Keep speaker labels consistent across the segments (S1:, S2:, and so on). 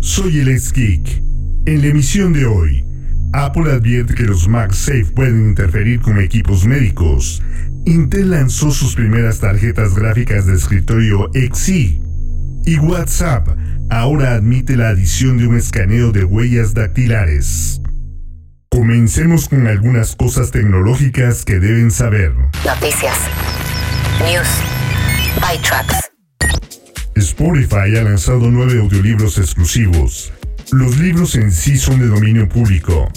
S1: Soy el ex Geek. En la emisión de hoy, Apple advierte que los MagSafe pueden interferir con equipos médicos. Intel lanzó sus primeras tarjetas gráficas de escritorio XE. Y WhatsApp ahora admite la adición de un escaneo de huellas dactilares. Comencemos con algunas cosas tecnológicas que deben saber.
S2: Noticias. News.
S1: Spotify ha lanzado nueve audiolibros exclusivos. Los libros en sí son de dominio público,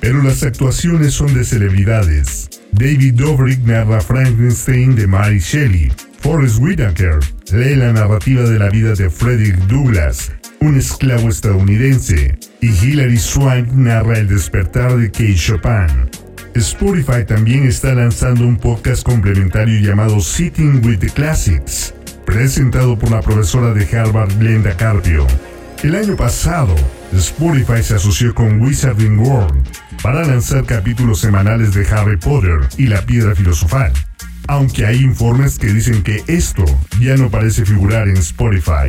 S1: pero las actuaciones son de celebridades. David Dobrik narra Frankenstein de Mary Shelley. Forrest Whitaker lee la narrativa de la vida de Frederick Douglass, un esclavo estadounidense, y Hilary Swank narra el despertar de Kate Chopin. Spotify también está lanzando un podcast complementario llamado Sitting with the Classics, presentado por la profesora de Harvard Glenda Carpio. El año pasado, Spotify se asoció con Wizarding World para lanzar capítulos semanales de Harry Potter y la Piedra Filosofal, aunque hay informes que dicen que esto ya no parece figurar en Spotify.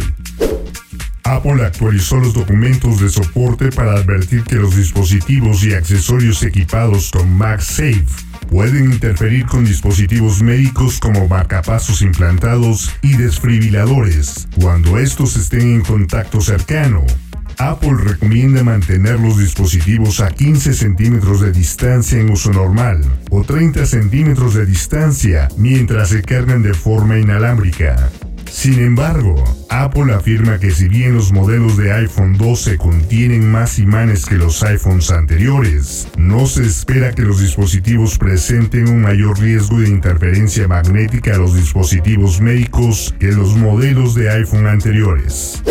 S1: Apple actualizó los documentos de soporte para advertir que los dispositivos y accesorios equipados con MagSafe pueden interferir con dispositivos médicos como marcapasos implantados y desfibriladores cuando estos estén en contacto cercano. Apple recomienda mantener los dispositivos a 15 centímetros de distancia en uso normal o 30 centímetros de distancia mientras se cargan de forma inalámbrica. Sin embargo, Apple afirma que si bien los modelos de iPhone 12 contienen más imanes que los iPhones anteriores, no se espera que los dispositivos presenten un mayor riesgo de interferencia magnética a los dispositivos médicos que los modelos de iPhone anteriores.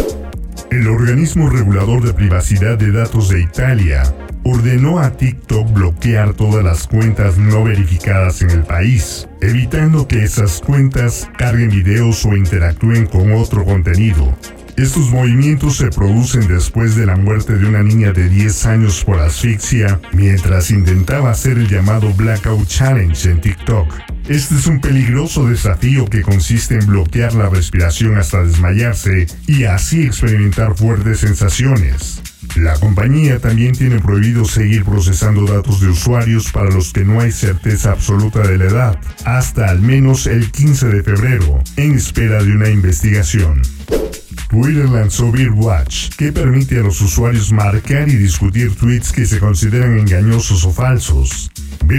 S1: El organismo regulador de privacidad de datos de Italia ordenó a TikTok bloquear todas las cuentas no verificadas en el país, evitando que esas cuentas carguen videos o interactúen con otro contenido. Estos movimientos se producen después de la muerte de una niña de 10 años por asfixia mientras intentaba hacer el llamado Blackout Challenge en TikTok. Este es un peligroso desafío que consiste en bloquear la respiración hasta desmayarse y así experimentar fuertes sensaciones. La compañía también tiene prohibido seguir procesando datos de usuarios para los que no hay certeza absoluta de la edad, hasta al menos el 15 de febrero, en espera de una investigación. Twitter lanzó Watch, que permite a los usuarios marcar y discutir tweets que se consideran engañosos o falsos.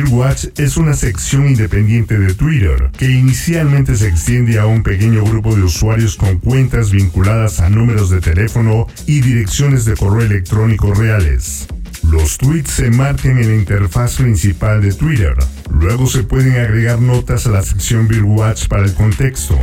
S1: Watch es una sección independiente de Twitter que inicialmente se extiende a un pequeño grupo de usuarios con cuentas vinculadas a números de teléfono y direcciones de correo electrónico reales. Los tweets se marcan en la interfaz principal de Twitter. Luego se pueden agregar notas a la sección Watch para el contexto.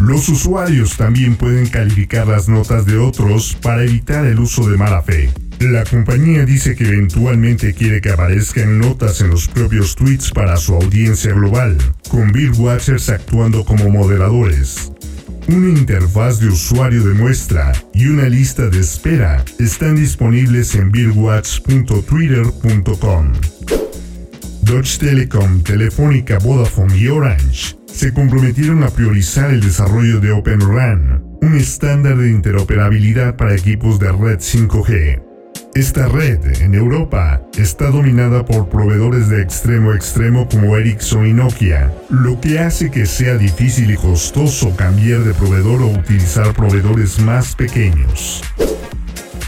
S1: Los usuarios también pueden calificar las notas de otros para evitar el uso de mala fe. La compañía dice que eventualmente quiere que aparezcan notas en los propios tweets para su audiencia global, con Bill Watchers actuando como moderadores. Una interfaz de usuario de muestra y una lista de espera están disponibles en billwatch.twitter.com. Deutsche Telekom, Telefónica, Vodafone y Orange se comprometieron a priorizar el desarrollo de Open RAN, un estándar de interoperabilidad para equipos de red 5G. Esta red en Europa está dominada por proveedores de extremo a extremo como Ericsson y Nokia, lo que hace que sea difícil y costoso cambiar de proveedor o utilizar proveedores más pequeños.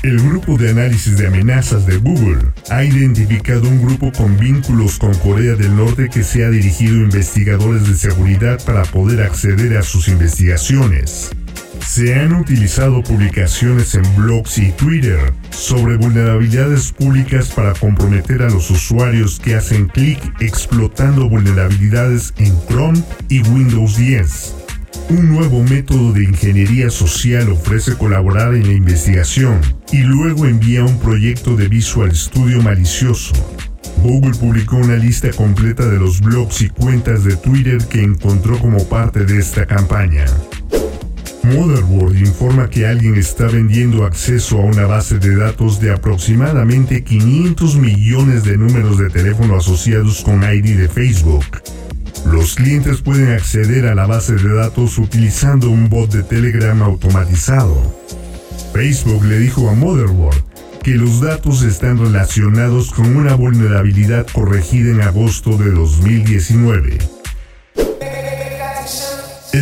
S1: El grupo de análisis de amenazas de Google ha identificado un grupo con vínculos con Corea del Norte que se ha dirigido a investigadores de seguridad para poder acceder a sus investigaciones. Se han utilizado publicaciones en blogs y Twitter sobre vulnerabilidades públicas para comprometer a los usuarios que hacen clic explotando vulnerabilidades en Chrome y Windows 10. Un nuevo método de ingeniería social ofrece colaborar en la investigación y luego envía un proyecto de Visual Studio malicioso. Google publicó una lista completa de los blogs y cuentas de Twitter que encontró como parte de esta campaña. Motherboard informa que alguien está vendiendo acceso a una base de datos de aproximadamente 500 millones de números de teléfono asociados con ID de Facebook. Los clientes pueden acceder a la base de datos utilizando un bot de Telegram automatizado. Facebook le dijo a Motherboard que los datos están relacionados con una vulnerabilidad corregida en agosto de 2019.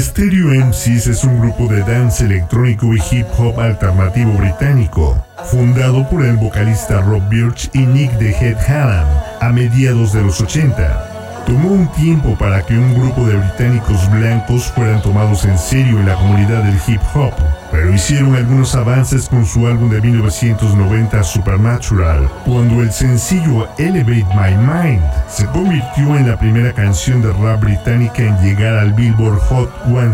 S1: Stereo MCs es un grupo de dance electrónico y hip hop alternativo británico, fundado por el vocalista Rob Birch y Nick de Head Hallam a mediados de los 80. Tomó un tiempo para que un grupo de británicos blancos fueran tomados en serio en la comunidad del hip hop, pero hicieron algunos avances con su álbum de 1990 Supernatural, cuando el sencillo Elevate My Mind se convirtió en la primera canción de rap británica en llegar al Billboard Hot 100.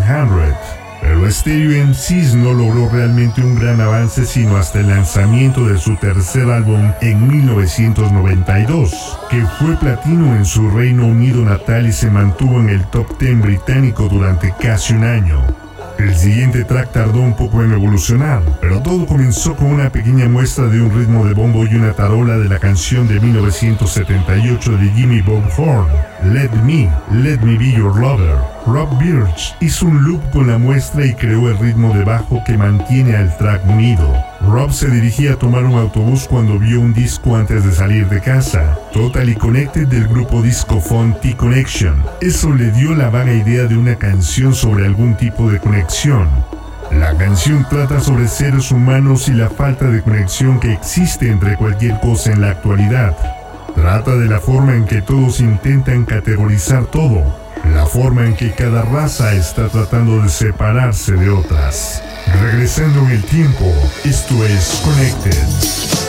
S1: Pero Stereo MCs no logró realmente un gran avance sino hasta el lanzamiento de su tercer álbum en 1992, que fue platino en su Reino Unido natal y se mantuvo en el top 10 británico durante casi un año. El siguiente track tardó un poco en evolucionar, pero todo comenzó con una pequeña muestra de un ritmo de bombo y una tarola de la canción de 1978 de Jimmy Bob Horn, Let Me, Let Me Be Your Lover. Rob Birch hizo un loop con la muestra y creó el ritmo de bajo que mantiene al track unido. Rob se dirigía a tomar un autobús cuando vio un disco antes de salir de casa, Totally Connected del grupo discophone T-Connection. Eso le dio la vaga idea de una canción sobre algún tipo de conexión. La canción trata sobre seres humanos y la falta de conexión que existe entre cualquier cosa en la actualidad. Trata de la forma en que todos intentan categorizar todo, la forma en que cada raza está tratando de separarse de otras. Regresando en el tiempo, esto es Connected.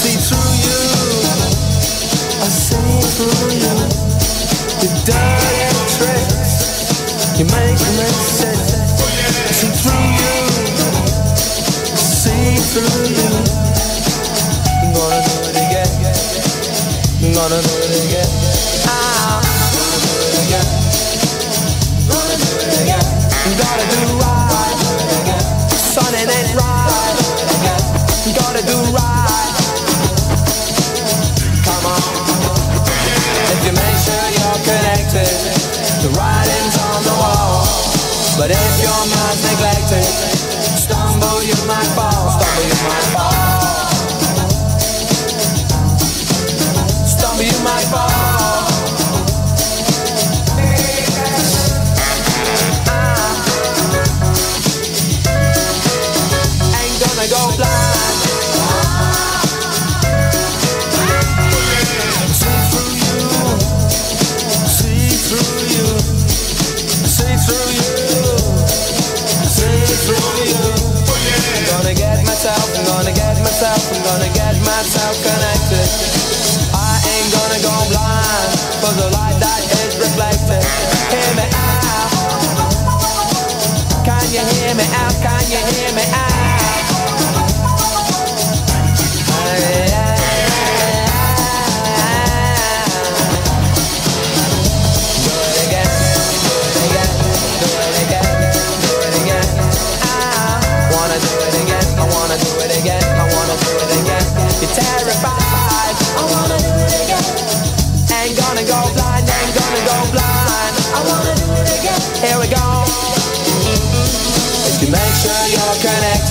S3: See through you, I see through you. Your dirty tricks, you make Your mind neglected. Stumble, you're my.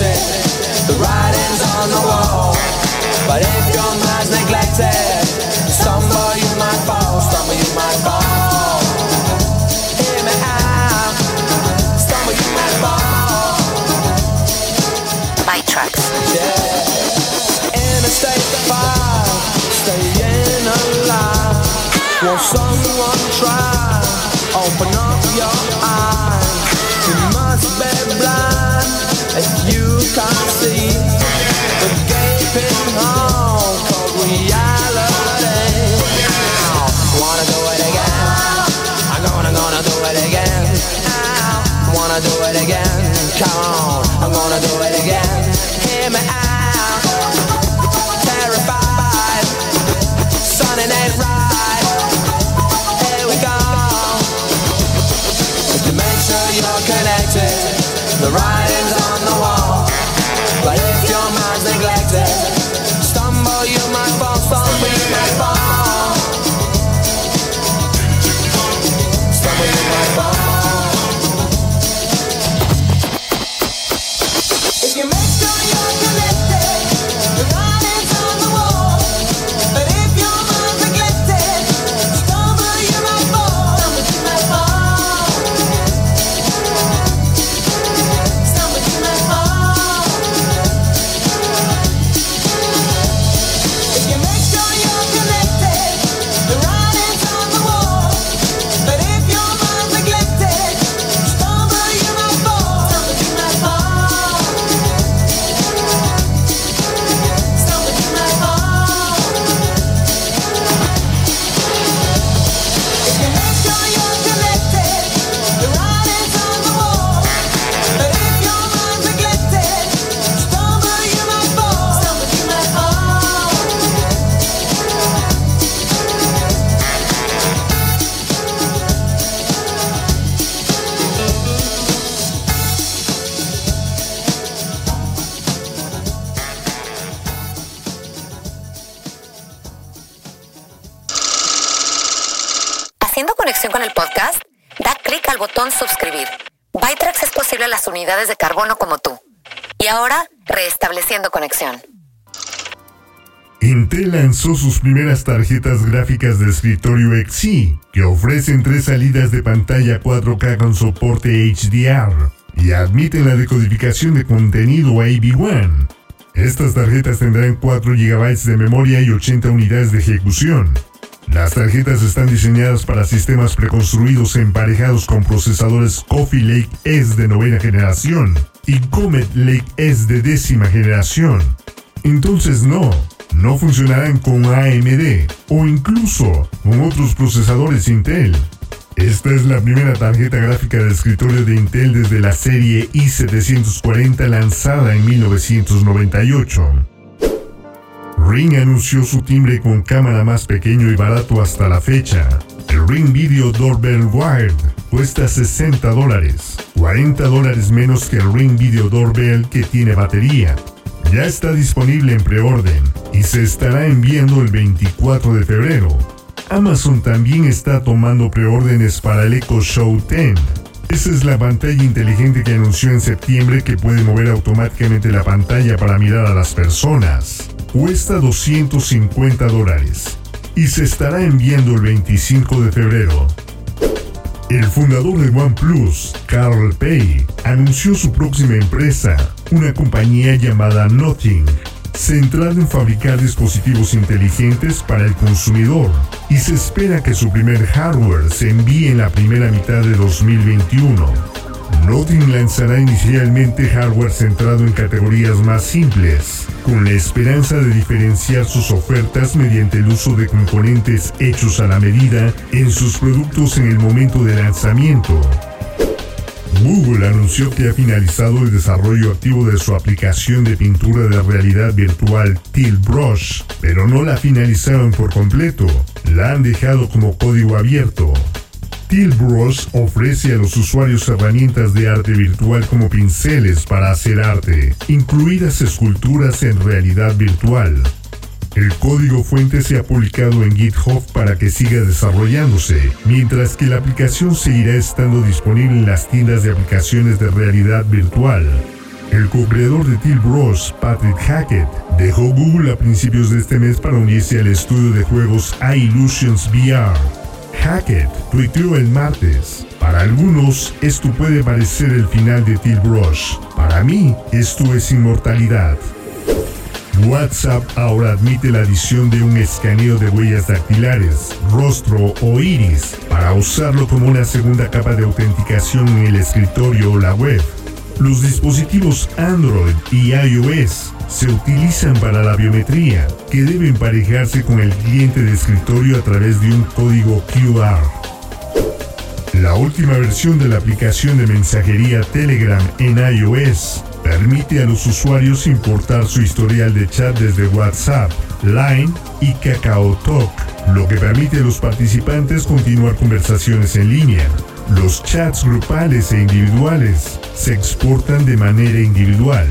S3: neglected, the writing's on the wall. But if your mind's neglected, stumble you might fall, stumble you might fall. Hear me out, stumble you might fall. My tracks. Interstate Five, staying alive. Will someone try open up your it again? Come on,
S2: da clic al botón suscribir. Bytrax es posible a las unidades de carbono como tú. Y ahora, reestableciendo conexión.
S1: Intel lanzó sus primeras tarjetas gráficas de escritorio XE, que ofrecen tres salidas de pantalla 4K con soporte HDR y admiten la decodificación de contenido AV1. Estas tarjetas tendrán 4 GB de memoria y 80 unidades de ejecución. Las tarjetas están diseñadas para sistemas preconstruidos emparejados con procesadores Coffee Lake S de novena generación y Comet Lake S de décima generación. Entonces no, no funcionarán con AMD o incluso con otros procesadores Intel. Esta es la primera tarjeta gráfica de escritorio de Intel desde la serie i740 lanzada en 1998. Ring anunció su timbre con cámara más pequeño y barato hasta la fecha. El Ring Video Doorbell Wired cuesta 60 dólares, 40 dólares menos que el Ring Video Doorbell que tiene batería. Ya está disponible en preorden y se estará enviando el 24 de febrero. Amazon también está tomando preórdenes para el Echo Show 10. Esa es la pantalla inteligente que anunció en septiembre que puede mover automáticamente la pantalla para mirar a las personas. Cuesta 250 dólares y se estará enviando el 25 de febrero. El fundador de OnePlus, Carl Pei, anunció su próxima empresa, una compañía llamada Nothing, centrada en fabricar dispositivos inteligentes para el consumidor, y se espera que su primer hardware se envíe en la primera mitad de 2021. Nothing lanzará inicialmente hardware centrado en categorías más simples, con la esperanza de diferenciar sus ofertas mediante el uso de componentes hechos a la medida en sus productos en el momento de lanzamiento. Google anunció que ha finalizado el desarrollo activo de su aplicación de pintura de realidad virtual Tilt Brush, pero no la finalizaron por completo, la han dejado como código abierto. Tilt Brush ofrece a los usuarios herramientas de arte virtual como pinceles para hacer arte, incluidas esculturas en realidad virtual. El código fuente se ha publicado en GitHub para que siga desarrollándose, mientras que la aplicación seguirá estando disponible en las tiendas de aplicaciones de realidad virtual. El co-creador de Tilt Brush, Patrick Hackett, dejó Google a principios de este mes para unirse al estudio de juegos iLusions VR. Hackett tuiteó el martes. Para algunos, esto puede parecer el final de Brush. Para mí, esto es inmortalidad. WhatsApp ahora admite la adición de un escaneo de huellas dactilares, rostro o iris para usarlo como una segunda capa de autenticación en el escritorio o la web. Los dispositivos Android y iOS se utilizan para la biometría, que debe emparejarse con el cliente de escritorio a través de un código QR. La última versión de la aplicación de mensajería Telegram en iOS permite a los usuarios importar su historial de chat desde WhatsApp, Line y KakaoTalk, lo que permite a los participantes continuar conversaciones en línea. Los chats grupales e individuales se exportan de manera individual.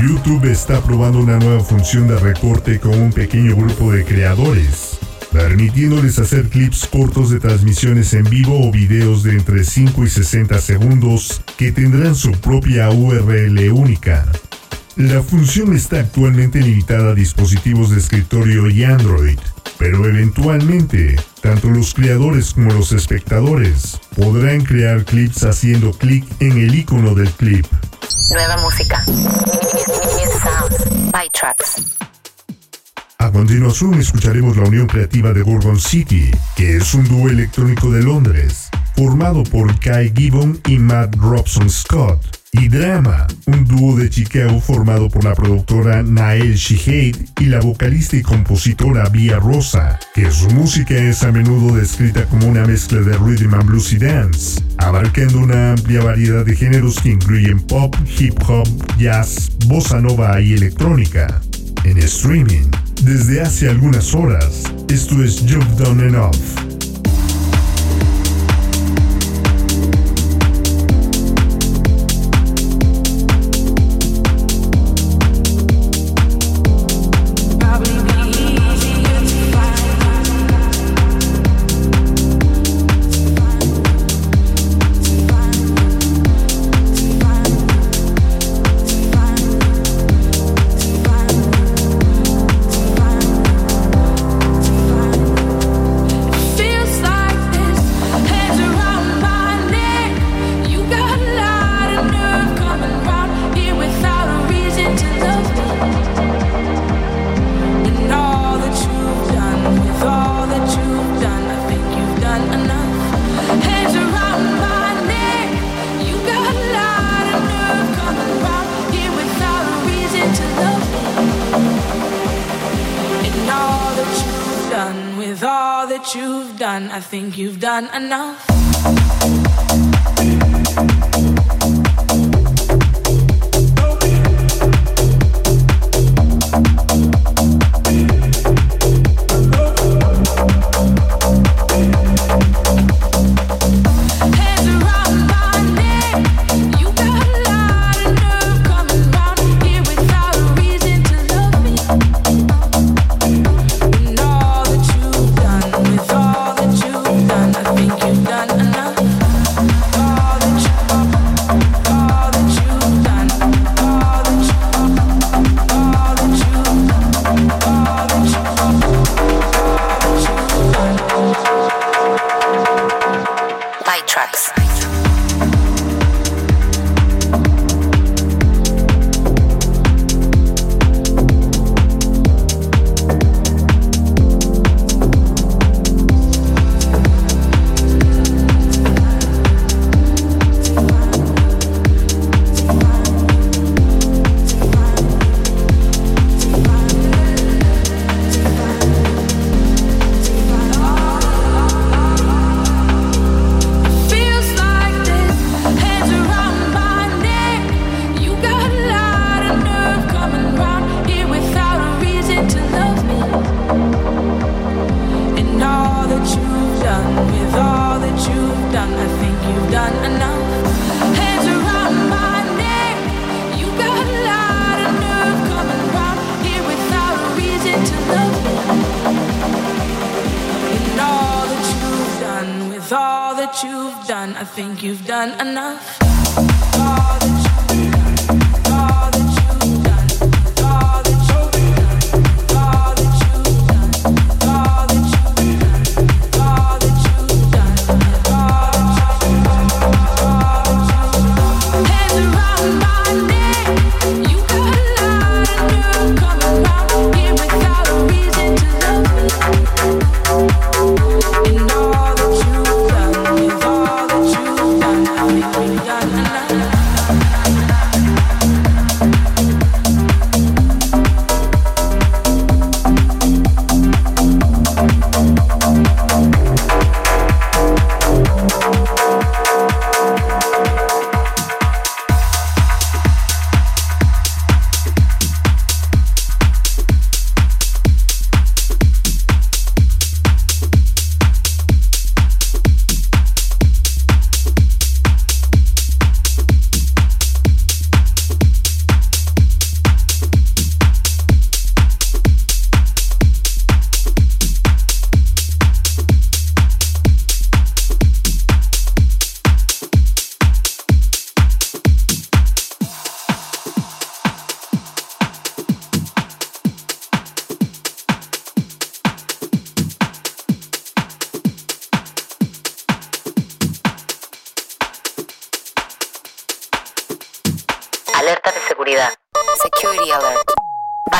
S1: YouTube está probando una nueva función de recorte con un pequeño grupo de creadores, permitiéndoles hacer clips cortos de transmisiones en vivo o videos de entre 5 y 60 segundos que tendrán su propia URL única. La función está actualmente limitada a dispositivos de escritorio y Android, pero eventualmente, tanto los creadores como los espectadores podrán crear clips haciendo clic en el icono del clip.
S2: Nueva música. By.
S1: A continuación escucharemos la unión creativa de Gorgon City, que es un dúo electrónico de Londres, formado por Kai Gibbon y Matt Robson Scott, y Drama, un dúo de Chicago formado por la productora Nael Shihade y la vocalista y compositora Via Rosa, que su música es a menudo descrita como una mezcla de rhythm and blues y dance, abarcando una amplia variedad de géneros que incluyen pop, hip hop, jazz, bossa nova y electrónica. En streaming, desde hace algunas horas, esto es You've Done Enough.
S4: You've done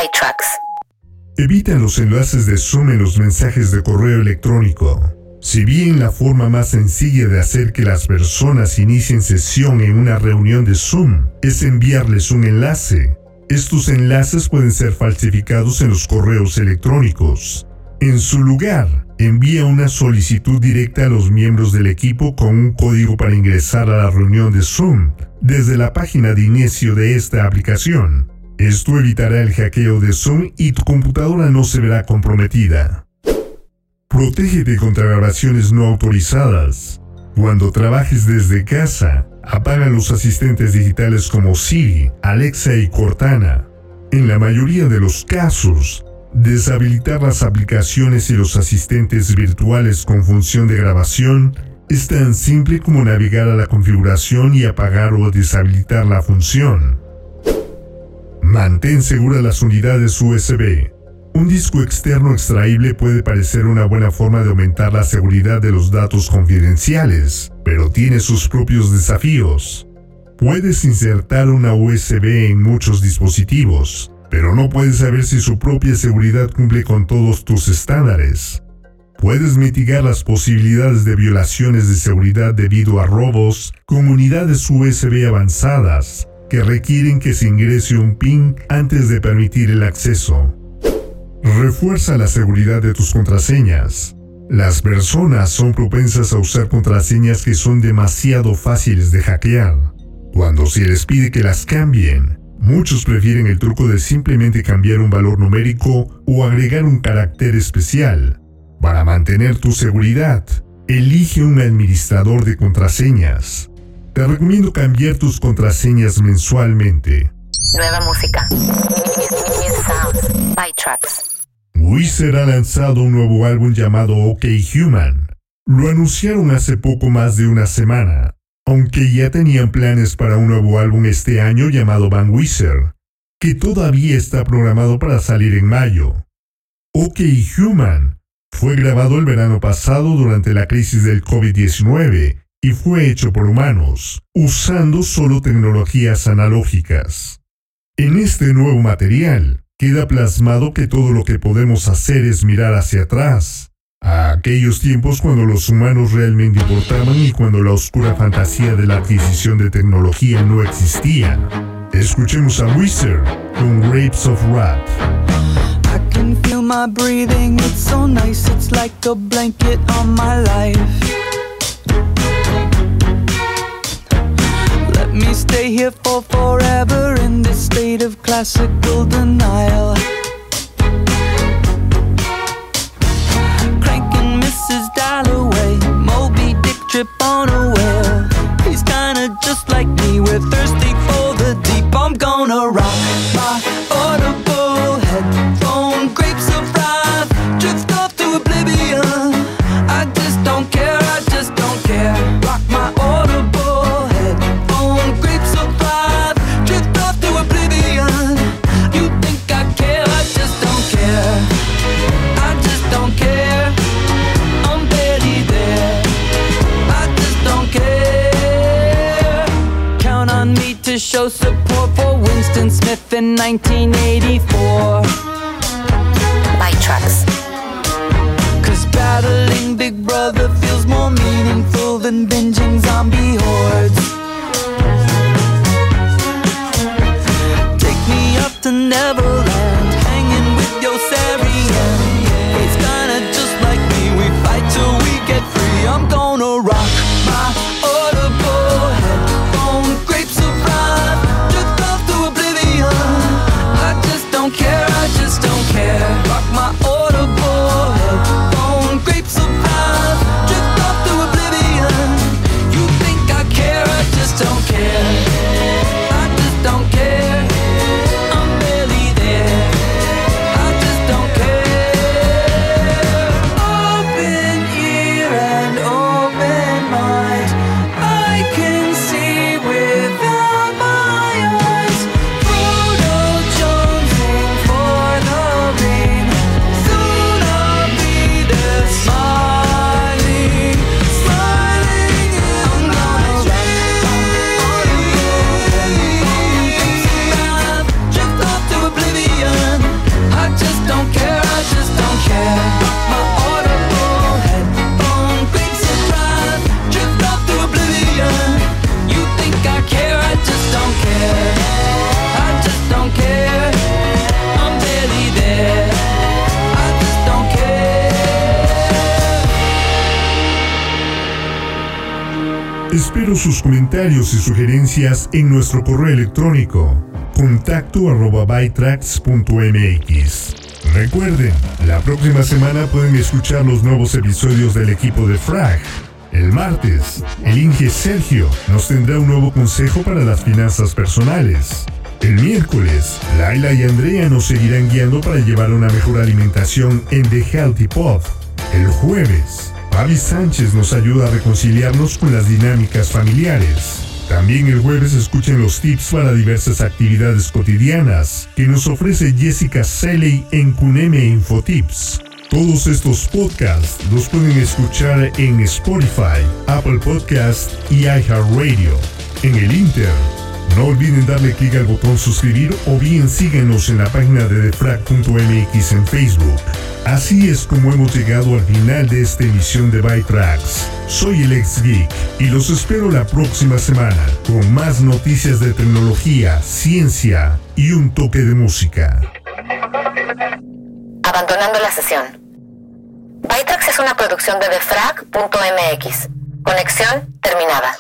S2: ByTrax.
S1: Evita los enlaces de Zoom en los mensajes de correo electrónico. Si bien la forma más sencilla de hacer que las personas inicien sesión en una reunión de Zoom es enviarles un enlace, estos enlaces pueden ser falsificados en los correos electrónicos. En su lugar, envía una solicitud directa a los miembros del equipo con un código para ingresar a la reunión de Zoom desde la página de inicio de esta aplicación. Esto evitará el hackeo de Zoom y tu computadora no se verá comprometida. Protégete contra grabaciones no autorizadas. Cuando trabajes desde casa, apaga los asistentes digitales como Siri, Alexa y Cortana. En la mayoría de los casos, deshabilitar las aplicaciones y los asistentes virtuales con función de grabación es tan simple como navegar a la configuración y apagar o deshabilitar la función. Mantén seguras las unidades USB. Un disco externo extraíble puede parecer una buena forma de aumentar la seguridad de los datos confidenciales, pero tiene sus propios desafíos. Puedes insertar una USB en muchos dispositivos, pero no puedes saber si su propia seguridad cumple con todos tus estándares. Puedes mitigar las posibilidades de violaciones de seguridad debido a robos con unidades USB avanzadas que requieren que se ingrese un PIN antes de permitir el acceso. Refuerza la seguridad de tus contraseñas. Las personas son propensas a usar contraseñas que son demasiado fáciles de hackear. Cuando se les pide que las cambien, muchos prefieren el truco de simplemente cambiar un valor numérico o agregar un carácter especial. Para mantener tu seguridad, elige un administrador de contraseñas. Te recomiendo cambiar tus contraseñas mensualmente.
S2: Nueva música. ByTrax.
S1: Weezer ha lanzado un nuevo álbum llamado OK Human. Lo anunciaron hace poco más de una semana, aunque ya tenían planes para un nuevo álbum este año llamado Van Weezer, que todavía está programado para salir en mayo. OK Human fue grabado el verano pasado durante la crisis del COVID-19 y fue hecho por humanos, usando solo tecnologías analógicas. En este nuevo material, queda plasmado que todo lo que podemos hacer es mirar hacia atrás, a aquellos tiempos cuando los humanos realmente importaban y cuando la oscura fantasía de la adquisición de tecnología no existía. Escuchemos a Wizard con Grapes of Wrath.
S5: Stay here for forever in this state of classical denial. Cranking Mrs. Dalloway, Moby Dick trip on a whale. He's kinda just like me, we're thirsty for
S1: Sus comentarios y sugerencias en nuestro correo electrónico contacto arroba. Recuerden, la próxima semana pueden escuchar los nuevos episodios del equipo de Frag. El martes, el Inge Sergio nos tendrá un nuevo consejo para las finanzas personales. El miércoles, Laila y Andrea nos seguirán guiando para llevar una mejor alimentación en The Healthy Pod. El jueves, Fabi Sánchez nos ayuda a reconciliarnos con las dinámicas familiares. También el jueves escuchen los tips para diversas actividades cotidianas que nos ofrece Jessica Seley en Cuneme Infotips. Todos estos podcasts los pueden escuchar en Spotify, Apple Podcast y iHeartRadio. En el Inter, no olviden darle clic al botón suscribir o bien síguenos en la página de defrag.mx en Facebook. Así es como hemos llegado al final de esta emisión de Bytracks. Soy el ex geek y los espero la próxima semana con más noticias de tecnología, ciencia y un toque de música.
S2: Abandonando la sesión. Bytrax es una producción de defrag.mx. Conexión terminada.